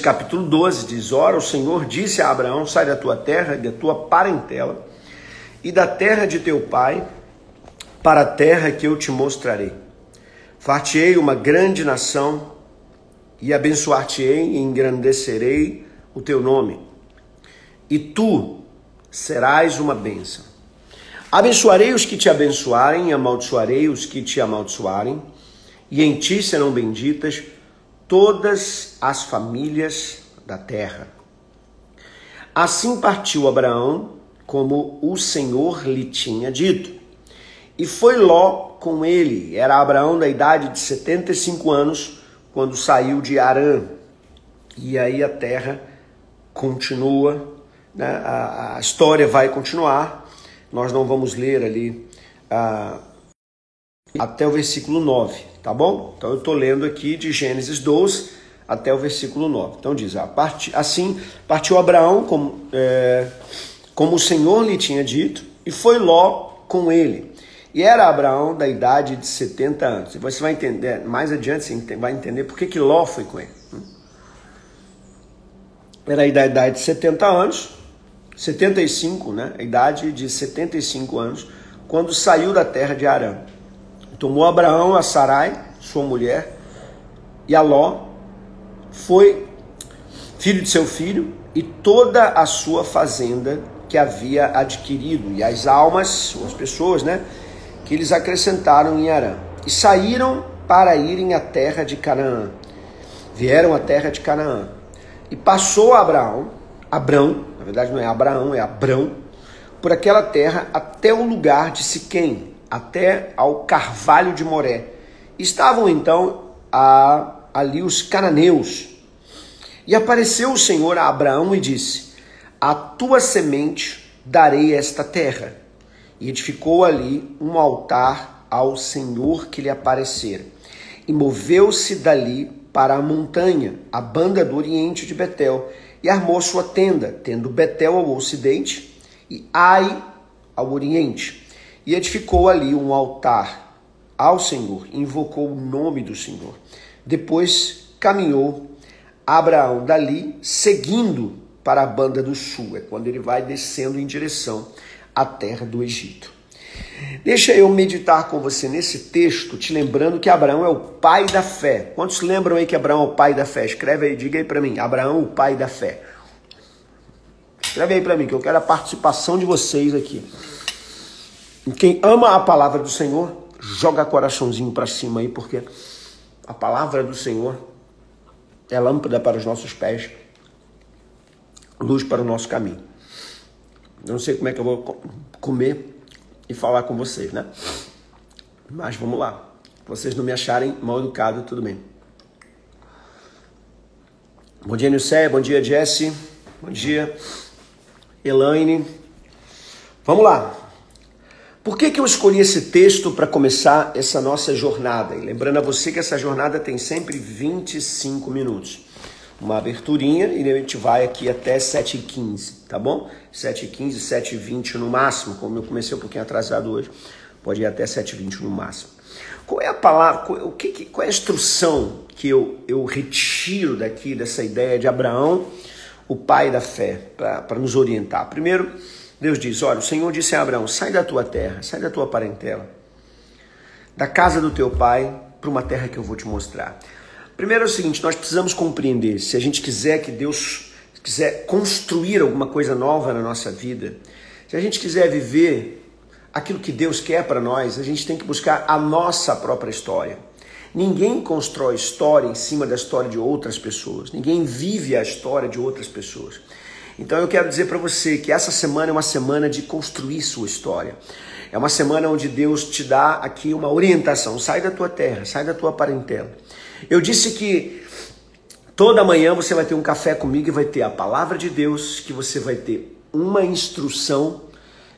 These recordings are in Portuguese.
capítulo 12 diz: Ora, o Senhor disse a Abraão: Sai da tua terra e da tua parentela e da terra de teu pai para a terra que eu te mostrarei. Far-te-ei uma grande nação e abençoar-te-ei e engrandecerei o teu nome. E tu serás uma bênção. Abençoarei os que te abençoarem e amaldiçoarei os que te amaldiçoarem, e em ti serão benditas todas as famílias da terra. Assim partiu Abraão, como o Senhor lhe tinha dito. E foi Ló com ele. Era Abraão da idade de 75 anos quando saiu de Arã. E aí a terra continua, né? a, a história vai continuar. Nós não vamos ler ali uh, até o versículo 9 tá bom? Então eu estou lendo aqui de Gênesis 12 até o versículo 9. Então diz: ah, part... assim partiu Abraão como, é, como o Senhor lhe tinha dito, e foi Ló com ele. E era Abraão da idade de 70 anos. E você vai entender, mais adiante você vai entender por que, que Ló foi com ele. Era da idade de 70 anos, 75, né? A idade de 75 anos, quando saiu da terra de Arã. Tomou Abraão a Sarai, sua mulher, e a Ló, foi filho de seu filho, e toda a sua fazenda que havia adquirido, e as almas, as pessoas, né, que eles acrescentaram em Arã. E saíram para irem à terra de Canaã. Vieram à terra de Canaã. E passou Abraão, Abrão, na verdade não é Abraão, é Abrão, por aquela terra até o lugar de Siquém, até ao carvalho de Moré. Estavam então a, ali os cananeus. E apareceu o Senhor a Abraão e disse: A tua semente darei esta terra. E edificou ali um altar ao Senhor que lhe aparecera. E moveu-se dali para a montanha, a banda do oriente de Betel, e armou sua tenda, tendo Betel ao ocidente e Ai ao oriente e edificou ali um altar ao Senhor, invocou o nome do Senhor. Depois caminhou Abraão dali, seguindo para a banda do sul, é quando ele vai descendo em direção à terra do Egito. Deixa eu meditar com você nesse texto, te lembrando que Abraão é o pai da fé. Quantos lembram aí que Abraão é o pai da fé? Escreve aí, diga aí para mim. Abraão, o pai da fé. Escreve aí para mim, que eu quero a participação de vocês aqui. Quem ama a palavra do Senhor, joga coraçãozinho para cima aí, porque a palavra do Senhor é lâmpada para os nossos pés, luz para o nosso caminho. Eu não sei como é que eu vou comer e falar com vocês, né? Mas vamos lá. Vocês não me acharem mal educado, tudo bem. Bom dia, Nilce. Bom dia, Jesse. Bom dia, Elaine. Vamos lá. Por que, que eu escolhi esse texto para começar essa nossa jornada? E lembrando a você que essa jornada tem sempre 25 minutos. Uma aberturinha e a gente vai aqui até 7h15, tá bom? 7h15, 7h20 no máximo, como eu comecei um pouquinho atrasado hoje, pode ir até 7h20 no máximo. Qual é a palavra, o que, qual é a instrução que eu, eu retiro daqui dessa ideia de Abraão, o pai da fé, para nos orientar? Primeiro, Deus diz: Olha, o Senhor disse a Abraão: sai da tua terra, sai da tua parentela, da casa do teu pai, para uma terra que eu vou te mostrar. Primeiro é o seguinte: nós precisamos compreender, se a gente quiser que Deus quiser construir alguma coisa nova na nossa vida, se a gente quiser viver aquilo que Deus quer para nós, a gente tem que buscar a nossa própria história. Ninguém constrói história em cima da história de outras pessoas. Ninguém vive a história de outras pessoas. Então eu quero dizer para você que essa semana é uma semana de construir sua história. É uma semana onde Deus te dá aqui uma orientação. Sai da tua terra, sai da tua parentela. Eu disse que Toda manhã você vai ter um café comigo e vai ter a palavra de Deus, que você vai ter uma instrução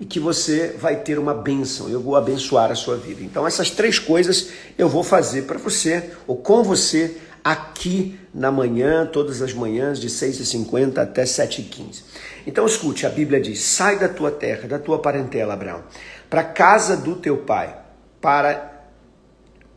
e que você vai ter uma bênção. Eu vou abençoar a sua vida. Então, essas três coisas eu vou fazer para você ou com você aqui na manhã, todas as manhãs, de 6h50 até 7h15. Então, escute: a Bíblia diz: sai da tua terra, da tua parentela, Abraão, para a casa do teu pai, para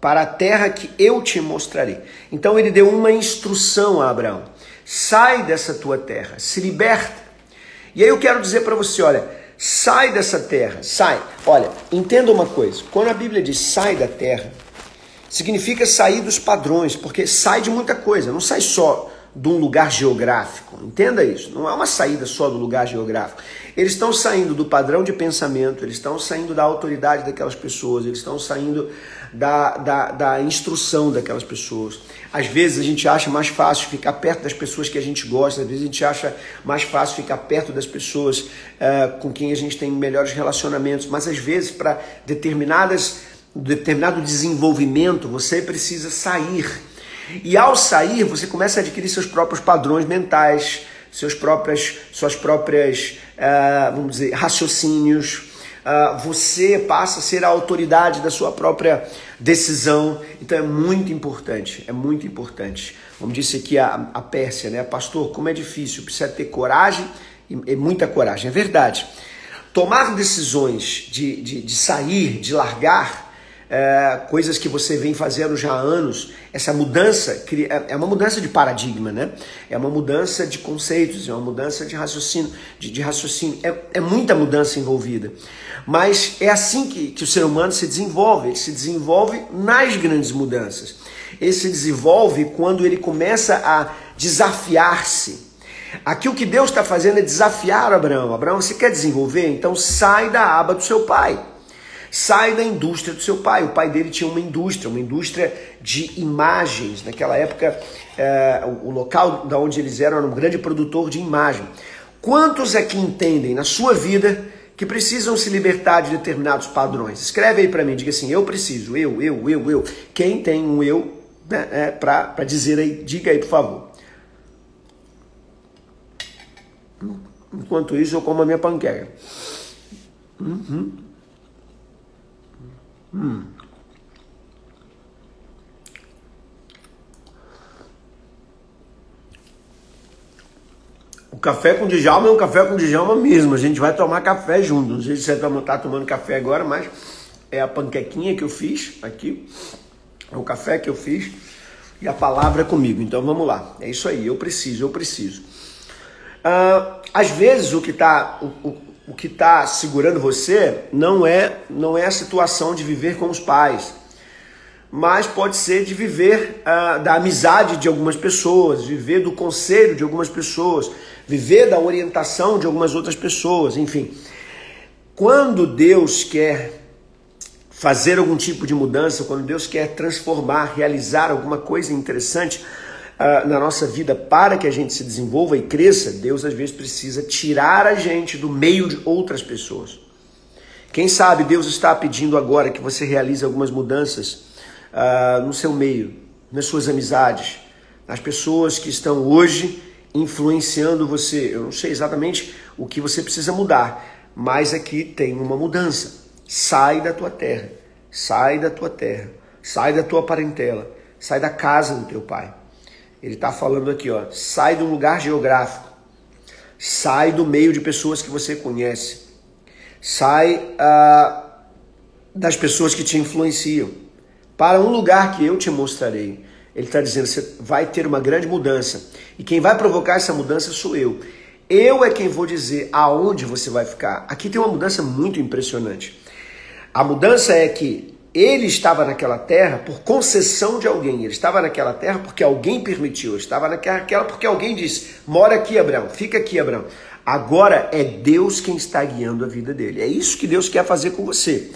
para a terra que eu te mostrarei. Então ele deu uma instrução a Abraão: sai dessa tua terra, se liberta. E aí eu quero dizer para você, olha, sai dessa terra, sai. Olha, entenda uma coisa: quando a Bíblia diz sai da terra, significa sair dos padrões, porque sai de muita coisa, não sai só de um lugar geográfico. Entenda isso. Não é uma saída só do lugar geográfico. Eles estão saindo do padrão de pensamento, eles estão saindo da autoridade daquelas pessoas, eles estão saindo da, da, da instrução daquelas pessoas. Às vezes a gente acha mais fácil ficar perto das pessoas que a gente gosta, às vezes a gente acha mais fácil ficar perto das pessoas uh, com quem a gente tem melhores relacionamentos, mas às vezes para determinadas determinado desenvolvimento você precisa sair e ao sair, você começa a adquirir seus próprios padrões mentais, seus próprias, suas próprias, uh, vamos dizer, raciocínios. Uh, você passa a ser a autoridade da sua própria decisão. Então é muito importante, é muito importante. Como disse aqui a, a Pérsia, né? Pastor, como é difícil, precisa ter coragem e, e muita coragem. É verdade. Tomar decisões de, de, de sair, de largar, é, coisas que você vem fazendo já há anos, essa mudança é, é uma mudança de paradigma, né? É uma mudança de conceitos, é uma mudança de raciocínio, de, de raciocínio. É, é, muita mudança envolvida. Mas é assim que, que o ser humano se desenvolve, ele se desenvolve nas grandes mudanças. Ele se desenvolve quando ele começa a desafiar-se. Aqui o que Deus está fazendo é desafiar Abraão. Abraão, você quer desenvolver? Então sai da aba do seu pai. Sai da indústria do seu pai. O pai dele tinha uma indústria, uma indústria de imagens. Naquela época, é, o local da onde eles eram era um grande produtor de imagem. Quantos é que entendem na sua vida que precisam se libertar de determinados padrões? Escreve aí para mim, diga assim: eu preciso, eu, eu, eu, eu. Quem tem um eu né, é, para dizer aí, diga aí, por favor. Enquanto isso, eu como a minha panqueca. Uhum. Hum. O café com Djalma é um café com Djalma mesmo. A gente vai tomar café junto. Não sei se você está tomando café agora, mas é a panquequinha que eu fiz aqui. É o café que eu fiz e a palavra é comigo. Então vamos lá. É isso aí. Eu preciso, eu preciso. Uh, às vezes o que está que está segurando você não é, não é a situação de viver com os pais, mas pode ser de viver uh, da amizade de algumas pessoas, viver do conselho de algumas pessoas, viver da orientação de algumas outras pessoas, enfim. Quando Deus quer fazer algum tipo de mudança, quando Deus quer transformar, realizar alguma coisa interessante, uh, na nossa vida para que a gente se desenvolva e cresça, Deus às vezes precisa tirar a gente do meio de outras pessoas. Quem sabe Deus está pedindo agora que você realize algumas mudanças uh, no seu meio, nas suas amizades, nas pessoas que estão hoje influenciando você. Eu não sei exatamente o que você precisa mudar, mas aqui tem uma mudança. Sai da tua terra, sai da tua terra, sai da tua parentela, sai da casa do teu pai. Ele está falando aqui, ó, sai do lugar geográfico, sai do meio de pessoas que você conhece, sai ah, das pessoas que te influenciam, para um lugar que eu te mostrarei. Ele está dizendo, você vai ter uma grande mudança. E quem vai provocar essa mudança sou eu. Eu é quem vou dizer aonde você vai ficar. Aqui tem uma mudança muito impressionante. A mudança é que ele estava naquela terra por concessão de alguém. Ele estava naquela terra porque alguém permitiu. Ele estava naquela porque alguém disse: mora aqui, Abraão, fica aqui, Abraão. Agora é Deus quem está guiando a vida dele. É isso que Deus quer fazer com você.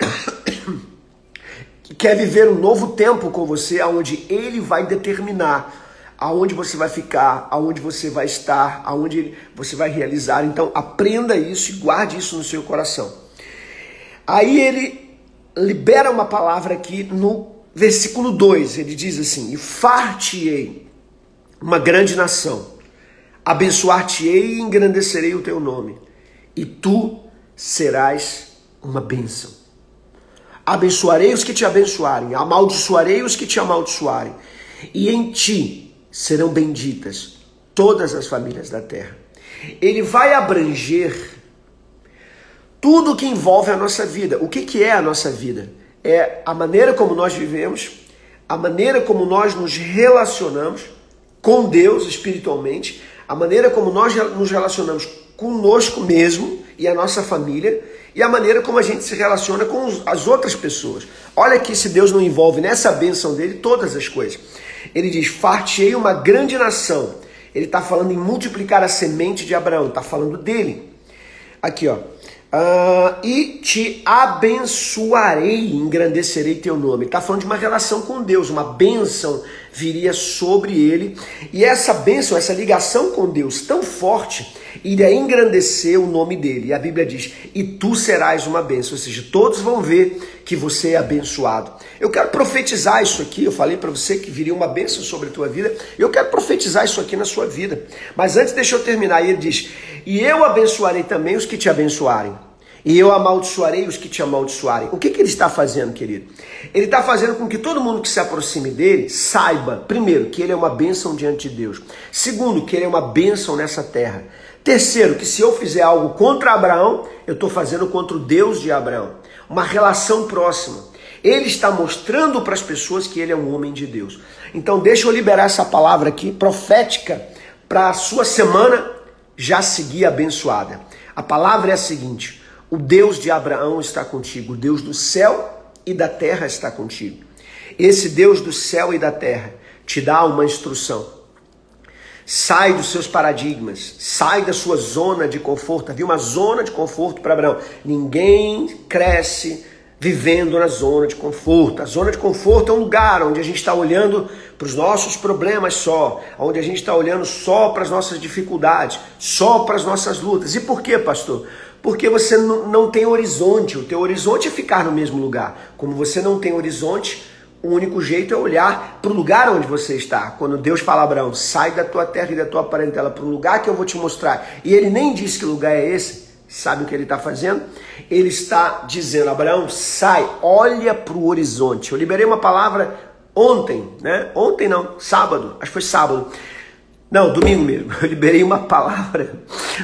quer viver um novo tempo com você, aonde Ele vai determinar aonde você vai ficar, aonde você vai estar, aonde você vai realizar. Então aprenda isso e guarde isso no seu coração. Aí ele libera uma palavra aqui no versículo 2. Ele diz assim: E fartiei uma grande nação. Abençoar-te-ei e engrandecerei o teu nome, e tu serás uma bênção. Abençoarei os que te abençoarem, amaldiçoarei os que te amaldiçoarem, e em ti serão benditas todas as famílias da terra. Ele vai abranger tudo que envolve a nossa vida. O que, que é a nossa vida? É a maneira como nós vivemos, a maneira como nós nos relacionamos com Deus espiritualmente, a maneira como nós nos relacionamos conosco mesmo e a nossa família e a maneira como a gente se relaciona com as outras pessoas. Olha que se Deus não envolve nessa bênção dele todas as coisas. Ele diz: Fartei uma grande nação. Ele está falando em multiplicar a semente de Abraão, está falando dele. Aqui, ó. Uh, e te abençoarei, engrandecerei teu nome. Está falando de uma relação com Deus, uma bênção viria sobre ele. E essa bênção, essa ligação com Deus tão forte, iria engrandecer o nome dele. E a Bíblia diz: E tu serás uma bênção. Ou seja, todos vão ver que você é abençoado. Eu quero profetizar isso aqui. Eu falei para você que viria uma bênção sobre a tua vida. Eu quero profetizar isso aqui na sua vida. Mas antes, deixa eu terminar. Ele diz: E eu abençoarei também os que te abençoarem e eu amaldiçoarei os que te amaldiçoarem. O que, que ele está fazendo, querido? Ele está fazendo com que todo mundo que se aproxime dele saiba, primeiro, que ele é uma bênção diante de Deus. Segundo, que ele é uma bênção nessa terra. Terceiro, que se eu fizer algo contra Abraão, eu estou fazendo contra o Deus de Abraão. Uma relação próxima. Ele está mostrando para as pessoas que ele é um homem de Deus. Então, deixa eu liberar essa palavra aqui, profética, para a sua semana já seguir abençoada. A palavra é a seguinte: o Deus de Abraão está contigo, o Deus do céu e da terra está contigo. Esse Deus do céu e da terra te dá uma instrução. Sai dos seus paradigmas, sai da sua zona de conforto. Havia uma zona de conforto para Abraão. Ninguém cresce vivendo na zona de conforto. A zona de conforto é um lugar onde a gente está olhando para os nossos problemas só, onde a gente está olhando só para as nossas dificuldades, só para as nossas lutas. E por quê, pastor? Porque você não tem horizonte. O teu horizonte é ficar no mesmo lugar. Como você não tem horizonte, o único jeito é olhar para o lugar onde você está. Quando Deus fala a Abraão, sai da tua terra e da tua parentela para um lugar que eu vou te mostrar. E ele nem disse que lugar é esse. Sabe o que ele está fazendo? Ele está dizendo, Abraão, sai, olha para o horizonte. Eu liberei uma palavra ontem, né? Ontem não, sábado, acho que foi sábado. Não, domingo mesmo. Eu liberei uma palavra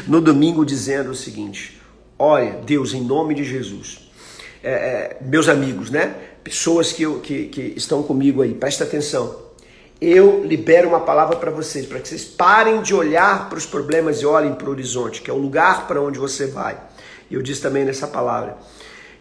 no domingo dizendo o seguinte: Olha, Deus, em nome de Jesus. É, é, meus amigos, né? Pessoas que, que, que estão comigo aí, presta atenção. Eu libero uma palavra para vocês, para que vocês parem de olhar para os problemas e olhem para o horizonte, que é o lugar para onde você vai. E eu disse também nessa palavra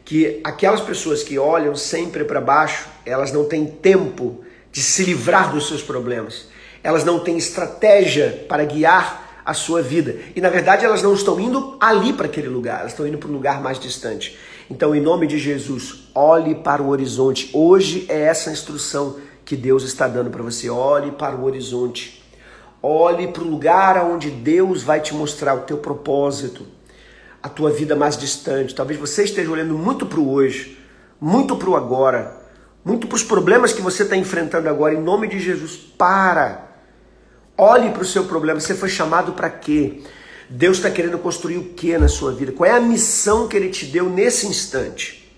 que aquelas pessoas que olham sempre para baixo, elas não têm tempo de se livrar dos seus problemas. Elas não têm estratégia para guiar a sua vida. E na verdade elas não estão indo ali para aquele lugar, elas estão indo para um lugar mais distante. Então, em nome de Jesus, olhe para o horizonte. Hoje é essa instrução que Deus está dando para você. Olhe para o horizonte. Olhe para o lugar onde Deus vai te mostrar o teu propósito, a tua vida mais distante. Talvez você esteja olhando muito para o hoje, muito para o agora, muito para os problemas que você está enfrentando agora. Em nome de Jesus, para Olhe para o seu problema. Você foi chamado para quê? Deus está querendo construir o que na sua vida? Qual é a missão que Ele te deu nesse instante?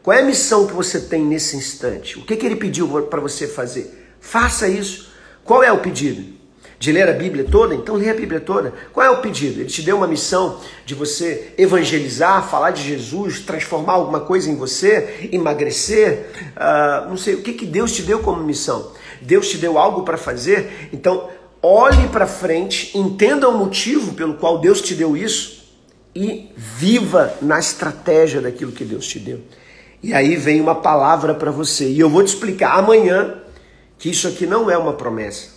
Qual é a missão que você tem nesse instante? O que, que Ele pediu para você fazer? Faça isso. Qual é o pedido? De ler a Bíblia toda? Então lê a Bíblia toda. Qual é o pedido? Ele te deu uma missão de você evangelizar, falar de Jesus, transformar alguma coisa em você, emagrecer? Uh, não sei, o que, que Deus te deu como missão? Deus te deu algo para fazer? Então olhe para frente, entenda o motivo pelo qual Deus te deu isso e viva na estratégia daquilo que Deus te deu. E aí vem uma palavra para você. E eu vou te explicar amanhã que isso aqui não é uma promessa.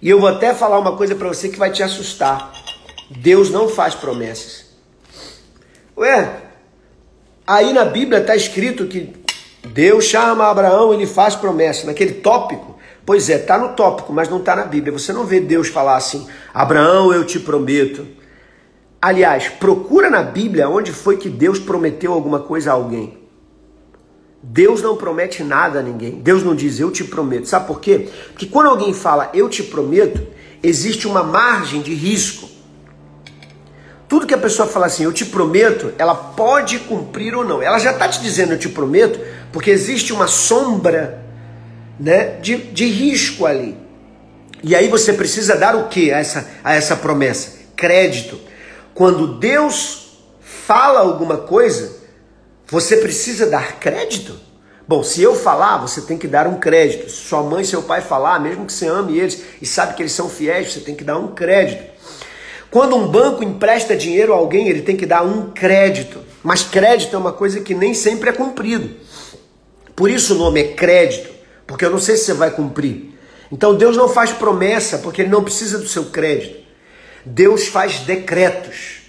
E eu vou até falar uma coisa para você que vai te assustar. Deus não faz promessas. Ué, aí na Bíblia está escrito que Deus chama Abraão, ele faz promessa. Naquele tópico, Pois é, está no tópico, mas não está na Bíblia. Você não vê Deus falar assim: Abraão, eu te prometo. Aliás, procura na Bíblia onde foi que Deus prometeu alguma coisa a alguém. Deus não promete nada a ninguém. Deus não diz eu te prometo. Sabe por quê? Porque quando alguém fala eu te prometo, existe uma margem de risco. Tudo que a pessoa fala assim, eu te prometo, ela pode cumprir ou não. Ela já está te dizendo eu te prometo, porque existe uma sombra né, de, de risco ali. E aí você precisa dar o que a essa, a essa promessa? Crédito. Quando Deus fala alguma coisa, você precisa dar crédito? Bom, se eu falar, você tem que dar um crédito. Se sua mãe e seu pai falar, mesmo que você ame eles e sabe que eles são fiéis, você tem que dar um crédito. Quando um banco empresta dinheiro a alguém, ele tem que dar um crédito. Mas crédito é uma coisa que nem sempre é cumprido. Por isso o nome é crédito, porque eu não sei se você vai cumprir. Então Deus não faz promessa, porque ele não precisa do seu crédito. Deus faz decretos.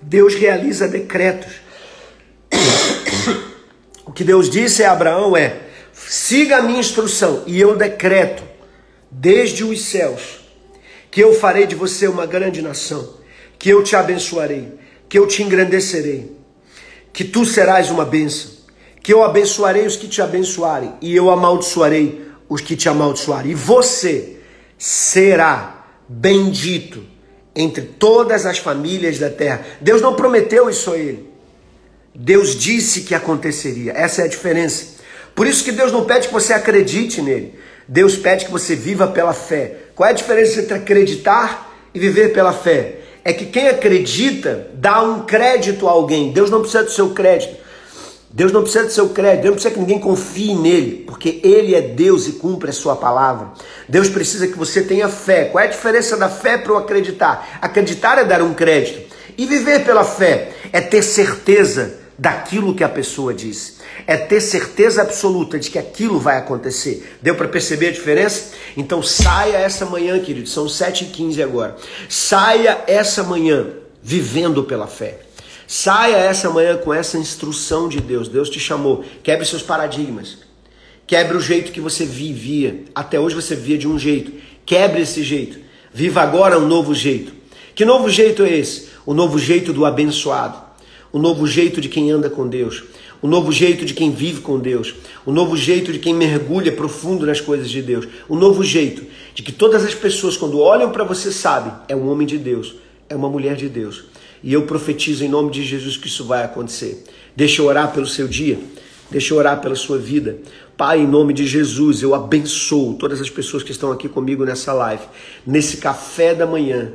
Deus realiza decretos. O que Deus disse a Abraão é: siga a minha instrução, e eu decreto, desde os céus, que eu farei de você uma grande nação, que eu te abençoarei, que eu te engrandecerei, que tu serás uma bênção, que eu abençoarei os que te abençoarem, e eu amaldiçoarei os que te amaldiçoarem, e você será bendito entre todas as famílias da terra. Deus não prometeu isso a ele. Deus disse que aconteceria. Essa é a diferença. Por isso que Deus não pede que você acredite nele. Deus pede que você viva pela fé. Qual é a diferença entre acreditar e viver pela fé? É que quem acredita dá um crédito a alguém. Deus não precisa do seu crédito. Deus não precisa do seu crédito, Deus não precisa que ninguém confie nele, porque ele é Deus e cumpre a sua palavra. Deus precisa que você tenha fé. Qual é a diferença da fé para o acreditar? Acreditar é dar um crédito. E viver pela fé é ter certeza daquilo que a pessoa disse. É ter certeza absoluta de que aquilo vai acontecer. Deu para perceber a diferença? Então saia essa manhã, querido. São 7h15 agora. Saia essa manhã vivendo pela fé. Saia essa manhã com essa instrução de Deus. Deus te chamou. Quebre seus paradigmas. Quebre o jeito que você vivia. Até hoje você vivia de um jeito. Quebre esse jeito. Viva agora um novo jeito. Que novo jeito é esse? O novo jeito do abençoado o novo jeito de quem anda com Deus, o novo jeito de quem vive com Deus, o novo jeito de quem mergulha profundo nas coisas de Deus, o novo jeito de que todas as pessoas, quando olham para você, sabem: é um homem de Deus, é uma mulher de Deus. E eu profetizo em nome de Jesus que isso vai acontecer. Deixa eu orar pelo seu dia, deixa eu orar pela sua vida. Pai, em nome de Jesus, eu abençoo todas as pessoas que estão aqui comigo nessa live, nesse café da manhã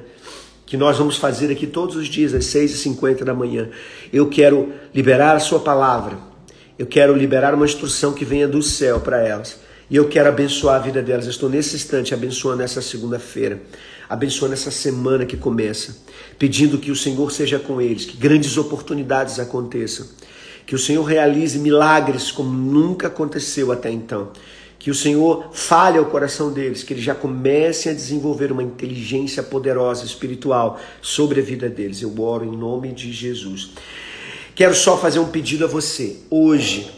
que nós vamos fazer aqui todos os dias às 6h50 da manhã. Eu quero liberar a sua palavra. Eu quero liberar uma instrução que venha do céu para elas. E eu quero abençoar a vida delas. Estou nesse instante abençoando essa segunda-feira, abençoando essa semana que começa, pedindo que o Senhor seja com eles, que grandes oportunidades aconteçam, que o Senhor realize milagres como nunca aconteceu até então que o Senhor fale ao coração deles, que eles já comecem a desenvolver uma inteligência poderosa espiritual sobre a vida deles. Eu oro em nome de Jesus. Quero só fazer um pedido a você. Hoje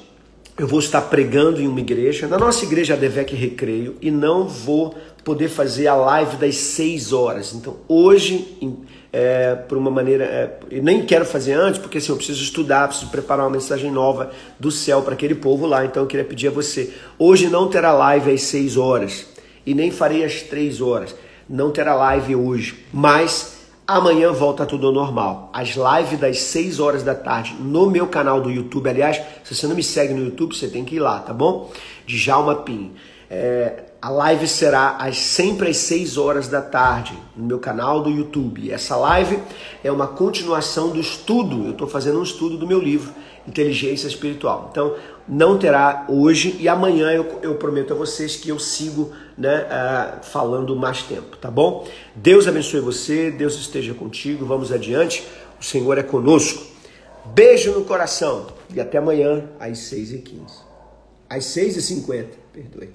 eu vou estar pregando em uma igreja, na nossa igreja Adevec Recreio, e não vou poder fazer a live das 6 horas. Então, hoje, é, por uma maneira. É, eu nem quero fazer antes, porque assim, eu preciso estudar, preciso preparar uma mensagem nova do céu para aquele povo lá. Então eu queria pedir a você: hoje não terá live às 6 horas e nem farei às 3 horas. Não terá live hoje, mas amanhã volta tudo ao normal. As lives das 6 horas da tarde no meu canal do YouTube. Aliás, se você não me segue no YouTube, você tem que ir lá, tá bom? Djalma Pin. É, a live será às, sempre às 6 horas da tarde no meu canal do YouTube. Essa live é uma continuação do estudo. Eu estou fazendo um estudo do meu livro Inteligência Espiritual. Então, não terá hoje e amanhã eu, eu prometo a vocês que eu sigo né, uh, falando mais tempo, tá bom? Deus abençoe você, Deus esteja contigo. Vamos adiante. O Senhor é conosco. Beijo no coração e até amanhã às 6h15. Às 6h50, perdoe.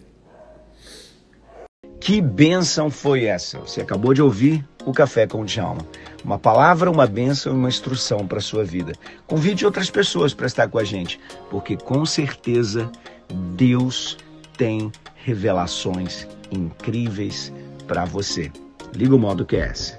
Que bênção foi essa? Você acabou de ouvir o Café com o Djalma. Uma palavra, uma bênção e uma instrução para a sua vida. Convide outras pessoas para estar com a gente, porque com certeza Deus tem revelações incríveis para você. Liga o modo QS.